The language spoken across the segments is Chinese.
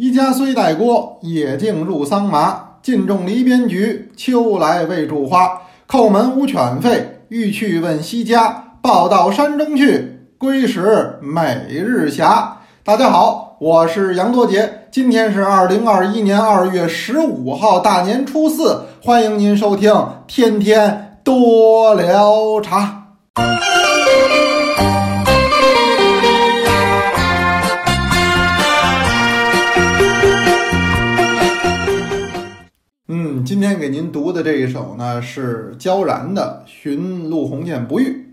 一家虽待过，夜静入桑麻。尽种篱边菊，秋来未著花。叩门无犬吠，欲去问西家。报到山中去，归时每日暇。大家好，我是杨多杰，今天是二零二一年二月十五号，大年初四，欢迎您收听《天天多聊茶》。今天给您读的这一首呢是焦然的《寻陆鸿渐不遇》。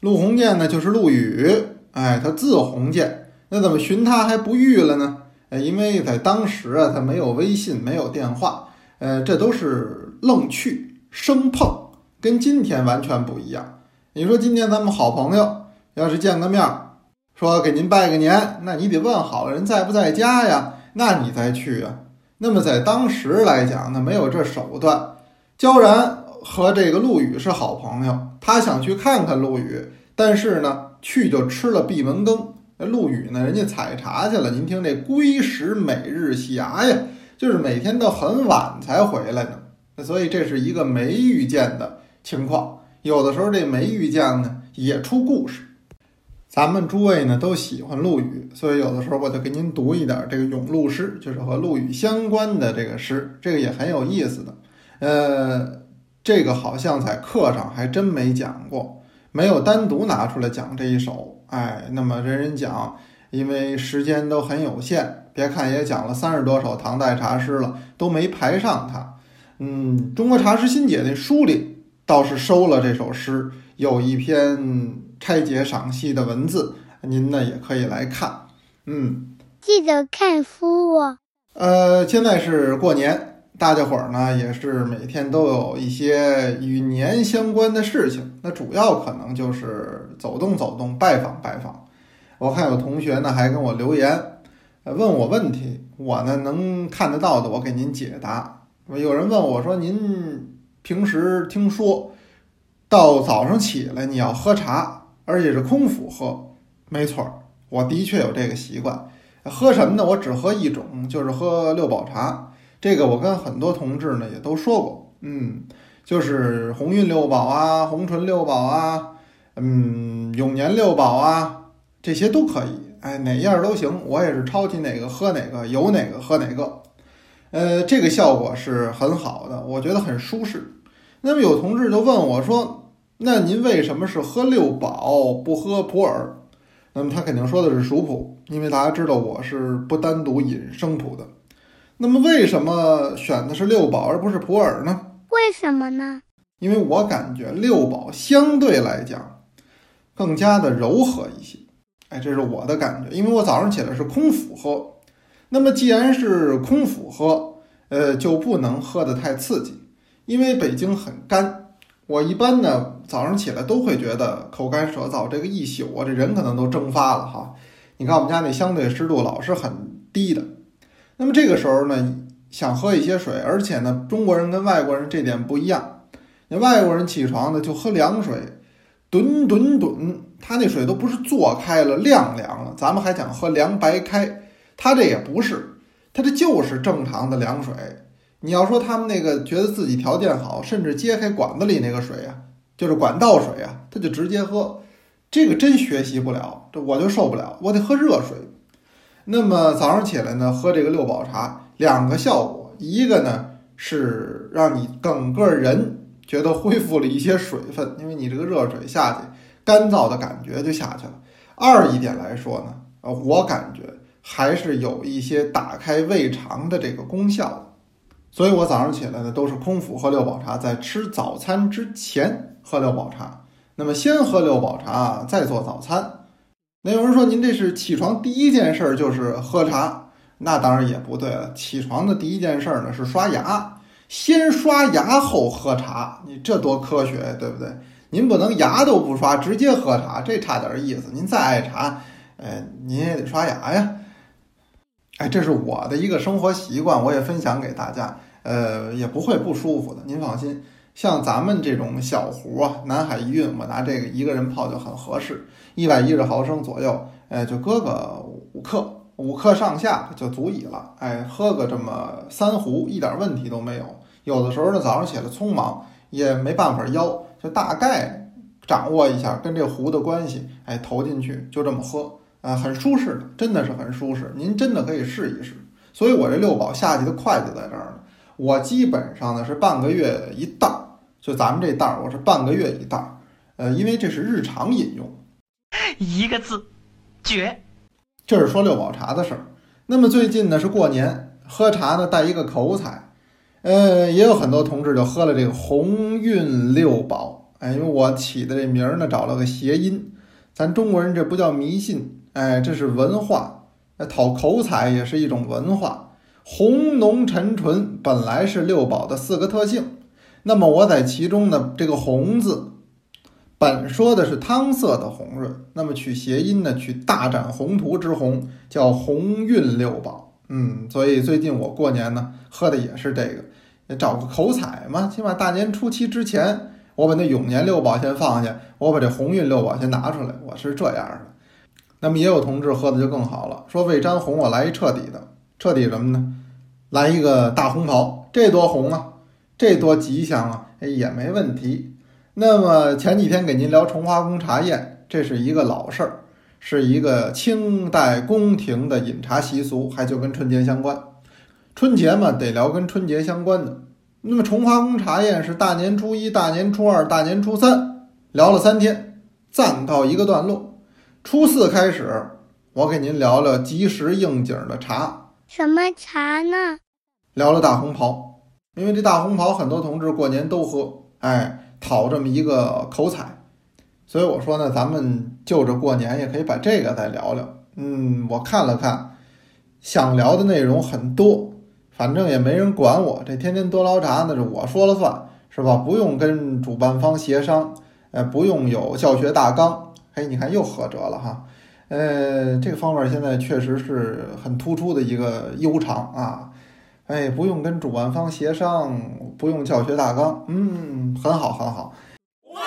陆鸿渐呢就是陆羽，哎，他字鸿渐，那怎么寻他还不遇了呢？呃，因为在当时啊，他没有微信，没有电话，呃，这都是愣去生碰，跟今天完全不一样。你说今天咱们好朋友要是见个面，说给您拜个年，那你得问好了人在不在家呀，那你再去啊。那么在当时来讲呢，没有这手段。焦然和这个陆羽是好朋友，他想去看看陆羽，但是呢，去就吃了闭门羹。那陆羽呢，人家采茶去了。您听这归时每日暇呀，就是每天都很晚才回来呢。所以这是一个没遇见的情况。有的时候这没遇见呢，也出故事。咱们诸位呢都喜欢陆羽，所以有的时候我就给您读一点这个咏陆诗，就是和陆羽相关的这个诗，这个也很有意思的。呃，这个好像在课上还真没讲过，没有单独拿出来讲这一首。哎，那么人人讲，因为时间都很有限，别看也讲了三十多首唐代茶诗了，都没排上它。嗯，《中国茶诗新解》那书里倒是收了这首诗，有一篇。拆解赏析的文字，您呢也可以来看。嗯，记得看书哦。呃，现在是过年，大家伙儿呢也是每天都有一些与年相关的事情。那主要可能就是走动走动，拜访拜访。我看有同学呢还跟我留言，问我问题，我呢能看得到的，我给您解答。有人问我说：“您平时听说到早上起来你要喝茶？”而且是空腹喝，没错儿，我的确有这个习惯。喝什么呢？我只喝一种，就是喝六宝茶。这个我跟很多同志呢也都说过，嗯，就是鸿运六宝啊，红唇六宝啊，嗯，永年六宝啊，这些都可以。哎，哪样都行，我也是抄起哪个喝哪个，有哪个喝哪个。呃，这个效果是很好的，我觉得很舒适。那么有同志就问我说。那您为什么是喝六宝不喝普洱？那么他肯定说的是熟普，因为大家知道我是不单独饮生普的。那么为什么选的是六宝而不是普洱呢？为什么呢？因为我感觉六宝相对来讲更加的柔和一些。哎，这是我的感觉，因为我早上起来是空腹喝。那么既然是空腹喝，呃，就不能喝得太刺激，因为北京很干。我一般呢，早上起来都会觉得口干舌燥，这个一宿啊，这人可能都蒸发了哈。你看我们家那相对湿度老是很低的，那么这个时候呢，想喝一些水，而且呢，中国人跟外国人这点不一样，那外国人起床呢就喝凉水，吨吨吨，他那水都不是做开了晾凉了，咱们还想喝凉白开，他这也不是，他这就是正常的凉水。你要说他们那个觉得自己条件好，甚至揭开管子里那个水啊，就是管道水啊，他就直接喝，这个真学习不了，这我就受不了，我得喝热水。那么早上起来呢，喝这个六宝茶，两个效果，一个呢是让你整个人觉得恢复了一些水分，因为你这个热水下去，干燥的感觉就下去了。二一点来说呢，呃，我感觉还是有一些打开胃肠的这个功效。所以我早上起来呢，都是空腹喝六宝茶，在吃早餐之前喝六宝茶。那么先喝六宝茶，再做早餐。那有人说您这是起床第一件事儿就是喝茶，那当然也不对了。起床的第一件事儿呢是刷牙，先刷牙后喝茶，你这多科学，对不对？您不能牙都不刷直接喝茶，这差点意思。您再爱茶，哎，您也得刷牙呀。哎，这是我的一个生活习惯，我也分享给大家。呃，也不会不舒服的，您放心。像咱们这种小壶啊，南海一运，我拿这个一个人泡就很合适，一百一十毫升左右，哎，就搁个五克，五克上下就足以了。哎，喝个这么三壶，一点问题都没有。有的时候呢，早上起来匆忙，也没办法邀，就大概掌握一下跟这壶的关系，哎，投进去就这么喝，啊，很舒适的，真的是很舒适。您真的可以试一试。所以我这六宝下去的快就在这儿呢。我基本上呢是半个月一袋儿，就咱们这袋儿，我是半个月一袋儿。呃，因为这是日常饮用，一个字，绝。这是说六宝茶的事儿。那么最近呢是过年，喝茶呢带一个口彩，呃，也有很多同志就喝了这个鸿运六宝。哎，因为我起的这名儿呢找了个谐音，咱中国人这不叫迷信，哎，这是文化，讨口彩也是一种文化。红浓沉醇本来是六宝的四个特性，那么我在其中呢这个红字。本说的是汤色的红润，那么取谐音呢，取大展宏图之红，叫鸿运六宝。嗯，所以最近我过年呢喝的也是这个，找个口彩嘛。起码大年初七之前，我把那永年六宝先放下，我把这鸿运六宝先拿出来，我是这样的。那么也有同志喝的就更好了，说为沾红，我来一彻底的，彻底什么呢？来一个大红袍，这多红啊，这多吉祥啊，也没问题。那么前几天给您聊崇华宫茶宴，这是一个老事儿，是一个清代宫廷的饮茶习俗，还就跟春节相关。春节嘛，得聊跟春节相关的。那么崇华宫茶宴是大年初一、大年初二、大年初三，聊了三天，暂告一个段落。初四开始，我给您聊聊及时应景的茶。什么茶呢？聊了大红袍，因为这大红袍很多同志过年都喝，哎。讨这么一个口彩，所以我说呢，咱们就着过年也可以把这个再聊聊。嗯，我看了看，想聊的内容很多，反正也没人管我，这天天多捞茶那是我说了算，是吧？不用跟主办方协商，呃，不用有教学大纲。嘿，你看又合辙了哈。呃，这个方面现在确实是很突出的一个悠长啊。哎，不用跟主办方协商，不用教学大纲，嗯，很好，很好。哇！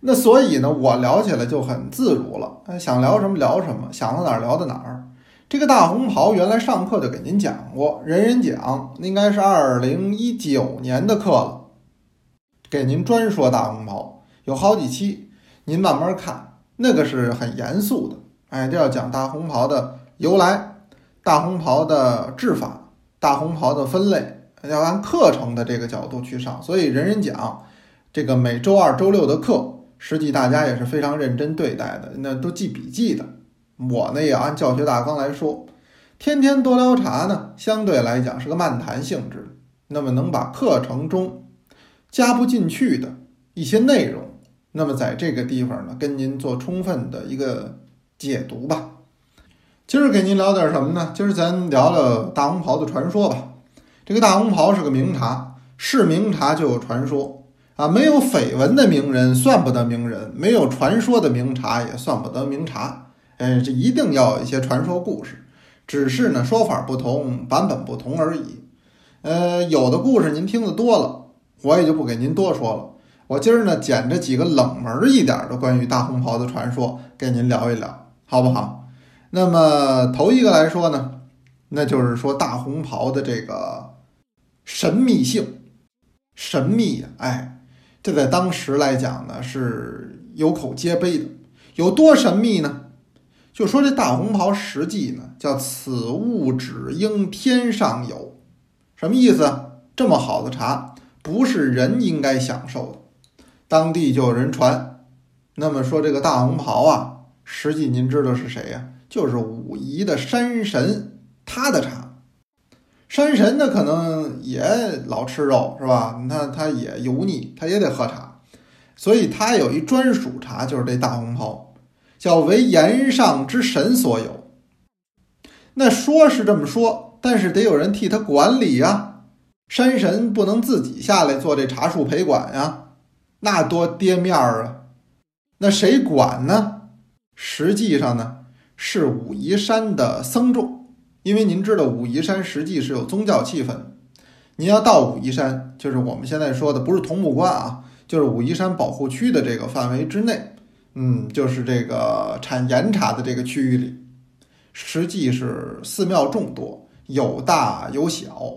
那所以呢，我聊起来就很自如了。想聊什么聊什么，想到哪儿聊到哪儿。这个大红袍原来上课就给您讲过，人人讲，应该是二零一九年的课了，给您专说大红袍，有好几期，您慢慢看，那个是很严肃的。哎，这要讲大红袍的由来。大红袍的制法，大红袍的分类，要按课程的这个角度去上，所以人人讲这个每周二、周六的课，实际大家也是非常认真对待的，那都记笔记的。我呢也按教学大纲来说，天天多聊茶呢，相对来讲是个漫谈性质，那么能把课程中加不进去的一些内容，那么在这个地方呢，跟您做充分的一个解读吧。今儿给您聊点什么呢？今儿咱聊聊大红袍的传说吧。这个大红袍是个名茶，是名茶就有传说啊。没有绯闻的名人算不得名人，没有传说的名茶也算不得名茶。哎，这一定要有一些传说故事，只是呢说法不同，版本不同而已。呃，有的故事您听得多了，我也就不给您多说了。我今儿呢捡着几个冷门一点的关于大红袍的传说，给您聊一聊，好不好？那么头一个来说呢，那就是说大红袍的这个神秘性，神秘呀，哎，这在当时来讲呢是有口皆碑的。有多神秘呢？就说这大红袍实际呢叫此物只应天上有，什么意思？这么好的茶不是人应该享受的。当地就有人传，那么说这个大红袍啊，实际您知道是谁呀？就是武夷的山神，他的茶。山神呢，可能也老吃肉，是吧？他他也油腻，他也得喝茶，所以他有一专属茶，就是这大红袍，叫为岩上之神所有。那说是这么说，但是得有人替他管理呀。山神不能自己下来做这茶树陪管呀，那多跌面儿啊。那谁管呢？实际上呢？是武夷山的僧众，因为您知道武夷山实际是有宗教气氛。您要到武夷山，就是我们现在说的不是桐木关啊，就是武夷山保护区的这个范围之内。嗯，就是这个产岩茶的这个区域里，实际是寺庙众多，有大有小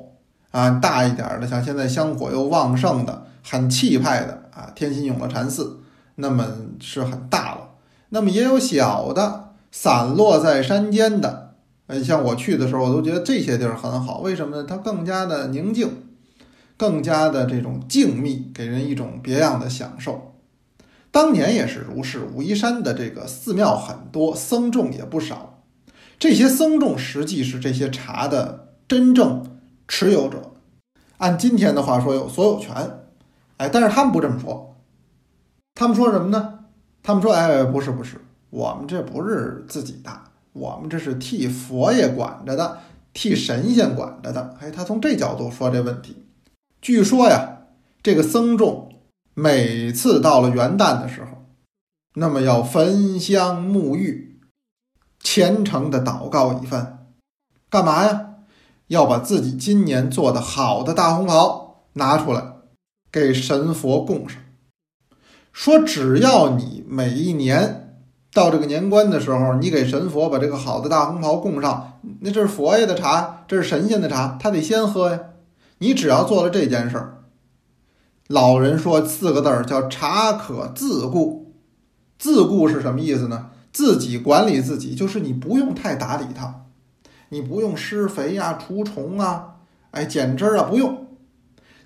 啊。大一点的，像现在香火又旺盛的、很气派的啊，天心永乐禅寺，那么是很大了。那么也有小的，散落在山间的。呃，像我去的时候，我都觉得这些地儿很好。为什么呢？它更加的宁静，更加的这种静谧，给人一种别样的享受。当年也是如是，武夷山的这个寺庙很多，僧众也不少。这些僧众实际是这些茶的真正持有者，按今天的话说有所有权。哎，但是他们不这么说，他们说什么呢？他们说：“哎，不是不是，我们这不是自己的，我们这是替佛爷管着的，替神仙管着的。”哎，他从这角度说这问题。据说呀，这个僧众。每次到了元旦的时候，那么要焚香沐浴，虔诚的祷告一番，干嘛呀？要把自己今年做的好的大红袍拿出来，给神佛供上。说只要你每一年到这个年关的时候，你给神佛把这个好的大红袍供上，那这是佛爷的茶，这是神仙的茶，他得先喝呀。你只要做了这件事儿。老人说四个字儿叫“茶可自顾”，自顾是什么意思呢？自己管理自己，就是你不用太打理它，你不用施肥呀、除虫啊、哎剪枝啊，不用，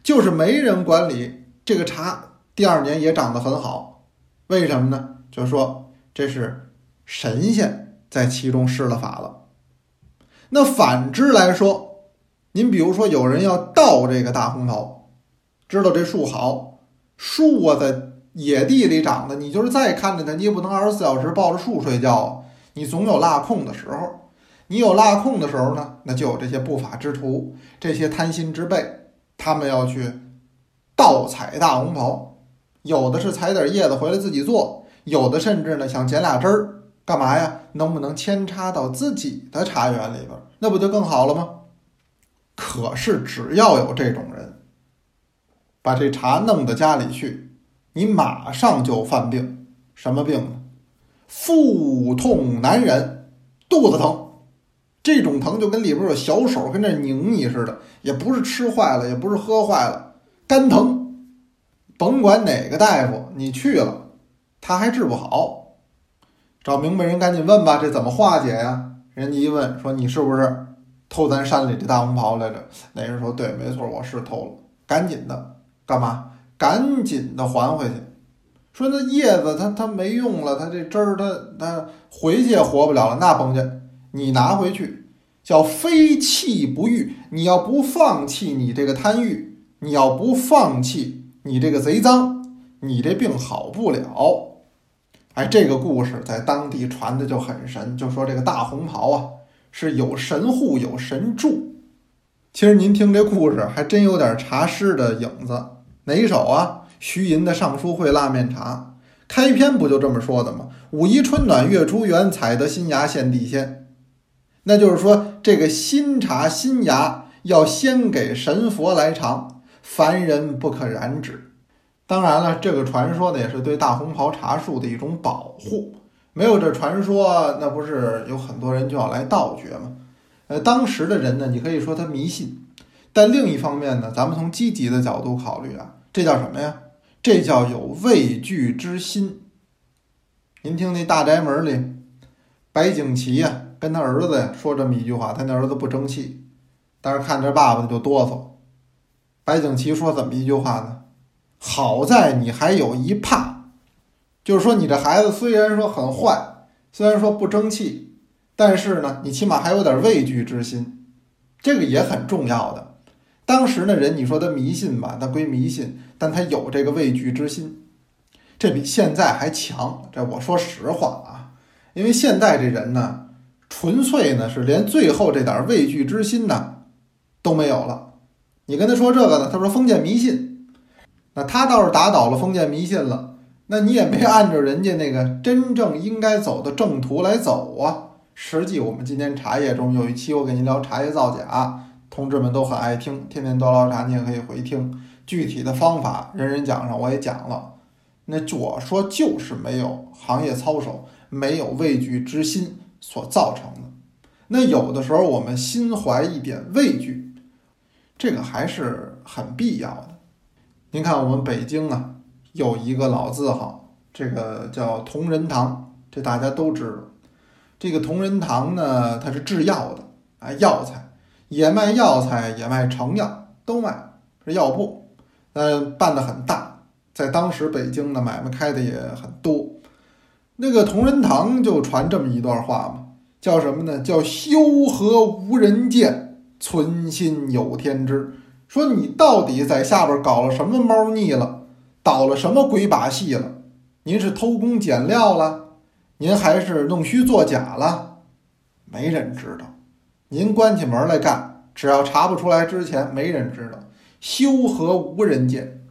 就是没人管理这个茶，第二年也长得很好。为什么呢？就是说这是神仙在其中施了法了。那反之来说，您比如说有人要盗这个大红袍。知道这树好，树啊，在野地里长的，你就是再看着它，你也不能二十四小时抱着树睡觉啊，你总有落空的时候。你有落空的时候呢，那就有这些不法之徒，这些贪心之辈，他们要去盗采大红袍，有的是采点叶子回来自己做，有的甚至呢想捡俩枝儿，干嘛呀？能不能扦插到自己的茶园里边？那不就更好了吗？可是只要有这种人。把这茶弄到家里去，你马上就犯病，什么病呢？腹痛难忍，肚子疼，这种疼就跟里边有小手跟那拧你似的，也不是吃坏了，也不是喝坏了，干疼，甭管哪个大夫你去了，他还治不好，找明白人赶紧问吧，这怎么化解呀？人家一问说你是不是偷咱山里的大红袍来着？那人说对，没错，我是偷了，赶紧的。干嘛？赶紧的还回去。说那叶子它它没用了，它这汁儿它它回去也活不了了。那甭去，你拿回去叫非弃不愈。你要不放弃你这个贪欲，你要不放弃你这个贼脏，你这病好不了。哎，这个故事在当地传的就很神，就说这个大红袍啊是有神护有神助。其实您听这故事还真有点茶诗的影子。哪一首啊？徐寅的《尚书会腊面茶》开篇不就这么说的吗？五一春暖月出圆，采得新芽献地仙。那就是说，这个新茶新芽要先给神佛来尝，凡人不可染指。当然了，这个传说呢，也是对大红袍茶树的一种保护。没有这传说，那不是有很多人就要来盗掘吗？呃，当时的人呢，你可以说他迷信。但另一方面呢，咱们从积极的角度考虑啊，这叫什么呀？这叫有畏惧之心。您听那大宅门里，白景琦呀跟他儿子说这么一句话，他那儿子不争气，但是看着爸爸就哆嗦。白景琦说怎么一句话呢？好在你还有一怕，就是说你这孩子虽然说很坏，虽然说不争气，但是呢，你起码还有点畏惧之心，这个也很重要的。当时的人，你说他迷信吧，他归迷信，但他有这个畏惧之心，这比现在还强。这我说实话啊，因为现在这人呢，纯粹呢是连最后这点畏惧之心呢都没有了。你跟他说这个呢，他说封建迷信，那他倒是打倒了封建迷信了，那你也没按照人家那个真正应该走的正途来走啊。实际我们今天茶叶中有一期我给您聊茶叶造假。同志们都很爱听，天天多捞茶，你也可以回听。具体的方法，人人讲上我也讲了。那我说就是没有行业操守，没有畏惧之心所造成的。那有的时候我们心怀一点畏惧，这个还是很必要的。您看我们北京啊，有一个老字号，这个叫同仁堂，这大家都知道。这个同仁堂呢，它是制药的，啊，药材也卖药材，也卖成药，都卖是药铺，嗯，办的很大，在当时北京的买卖开的也很多。那个同仁堂就传这么一段话嘛，叫什么呢？叫修和无人见，存心有天知。说你到底在下边搞了什么猫腻了，捣了什么鬼把戏了？您是偷工减料了？您还是弄虚作假了，没人知道。您关起门来干，只要查不出来之前，没人知道。修和无人见，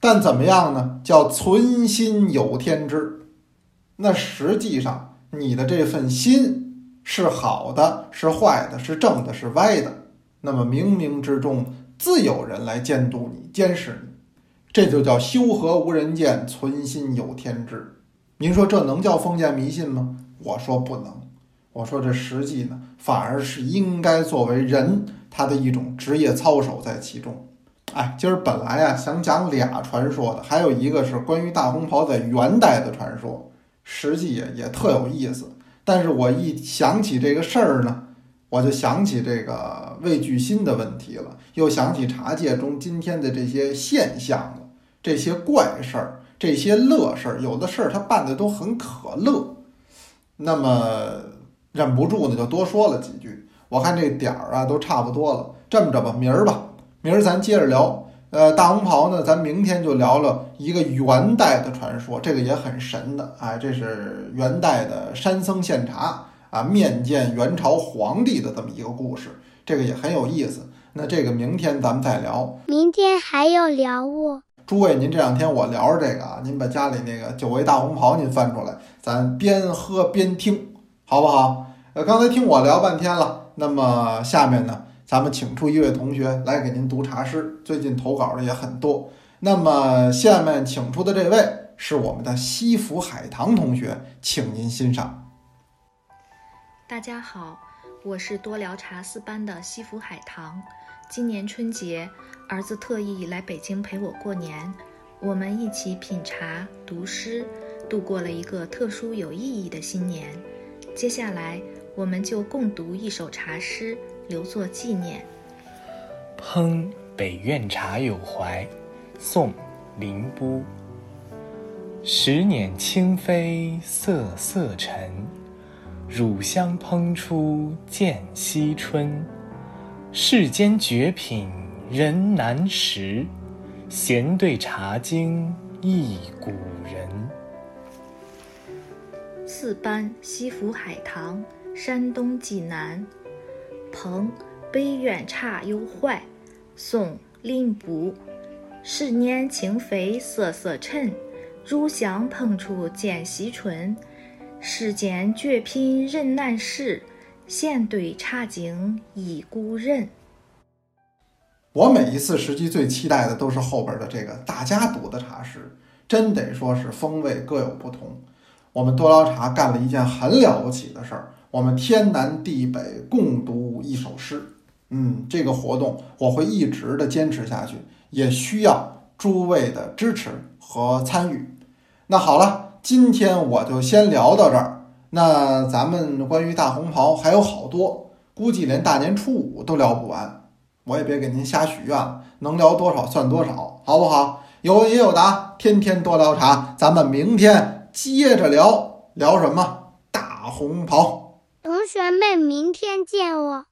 但怎么样呢？叫存心有天知。那实际上，你的这份心是好的，是坏的，是正的，是歪的。那么冥冥之中自有人来监督你、监视你，这就叫修和无人见，存心有天知。您说这能叫封建迷信吗？我说不能。我说这实际呢，反而是应该作为人他的一种职业操守在其中。哎，今儿本来啊想讲俩传说的，还有一个是关于大红袍在元代的传说，实际也也特有意思。但是我一想起这个事儿呢，我就想起这个畏惧心的问题了，又想起茶界中今天的这些现象了，这些怪事儿。这些乐事儿，有的事儿他办的都很可乐，那么忍不住呢，就多说了几句。我看这点儿啊，都差不多了。这么着吧，明儿吧，明儿咱接着聊。呃，大红袍呢，咱明天就聊了一个元代的传说，这个也很神的。哎，这是元代的山僧献茶啊，面见元朝皇帝的这么一个故事，这个也很有意思。那这个明天咱们再聊。明天还要聊物。诸位，您这两天我聊着这个啊，您把家里那个久违大红袍您翻出来，咱边喝边听，好不好？呃，刚才听我聊半天了，那么下面呢，咱们请出一位同学来给您读茶诗，最近投稿的也很多。那么下面请出的这位是我们的西府海棠同学，请您欣赏。大家好，我是多聊茶四班的西府海棠。今年春节，儿子特意来北京陪我过年，我们一起品茶、读诗，度过了一个特殊有意义的新年。接下来，我们就共读一首茶诗，留作纪念。烹北苑茶有怀，宋·林波。十年清妃瑟瑟沉，乳香烹出见西春。世间绝品人难识，闲对茶经忆古人。四班西府海棠，山东济南。烹北苑茶有怀，宋·林波。十年清妃瑟瑟尘，乳香烹出见西春。世间绝品人难识。闲对茶经忆古人。我每一次实际最期待的都是后边的这个大家读的茶诗，真得说是风味各有不同。我们多聊茶干了一件很了不起的事儿，我们天南地北共读一首诗。嗯，这个活动我会一直的坚持下去，也需要诸位的支持和参与。那好了，今天我就先聊到这儿。那咱们关于大红袍还有好多，估计连大年初五都聊不完。我也别给您瞎许愿了，能聊多少算多少，好不好？有也有答，天天多聊茶，咱们明天接着聊聊什么？大红袍。同学们，明天见哦。